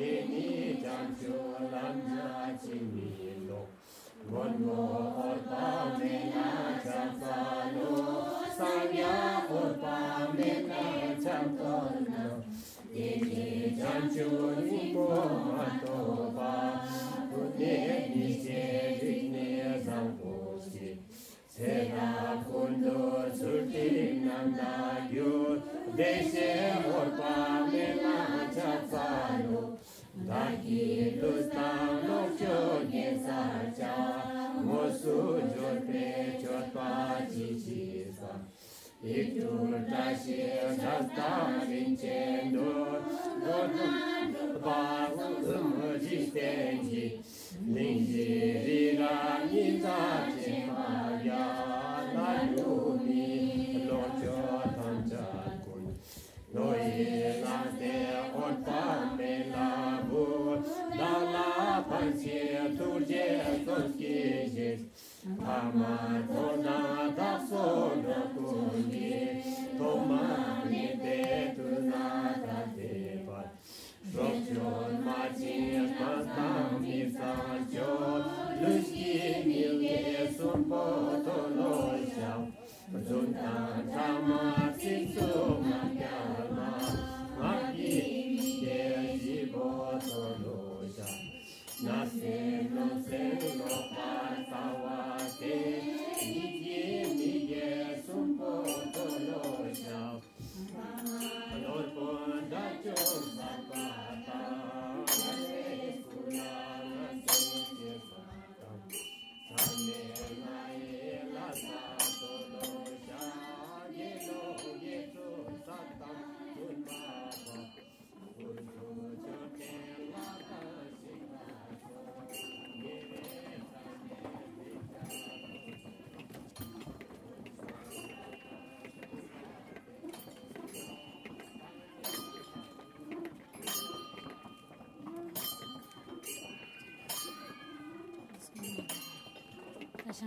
ตินิจันจุลัญญาจิมีโลกวันโมอุปาเมนะจัมปานุสัญญาอุปาเมนะจัมตนโนยินิจันจุนิโกมัตโตปาพุทเทนิเจวิเนสังโฆสิเสนาคุณโลสุตินันดายุเดเะอุปา Daki lustam lokyo nye sarcha Mosu jorpe chotpa chichi sa Iktur tashi sasta vincendo Dodum pa umu jistenji Lingji rira niza chimaya La yumi lokyo tancha kun Noi la te orpa me la bu Da la pansie turje toski jes dāla pañcī tūrjē tūrkī jīs āmā tōnā dāsō nā tūngī tōmā nī tē tūnā tā tē pā rōkchōn mācī pāstāṁ mī sāñchō lūshkī mī wē sūmpō tō lō shāu rūntāṁ chāmā Ya,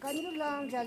kan itu da kanırlar amca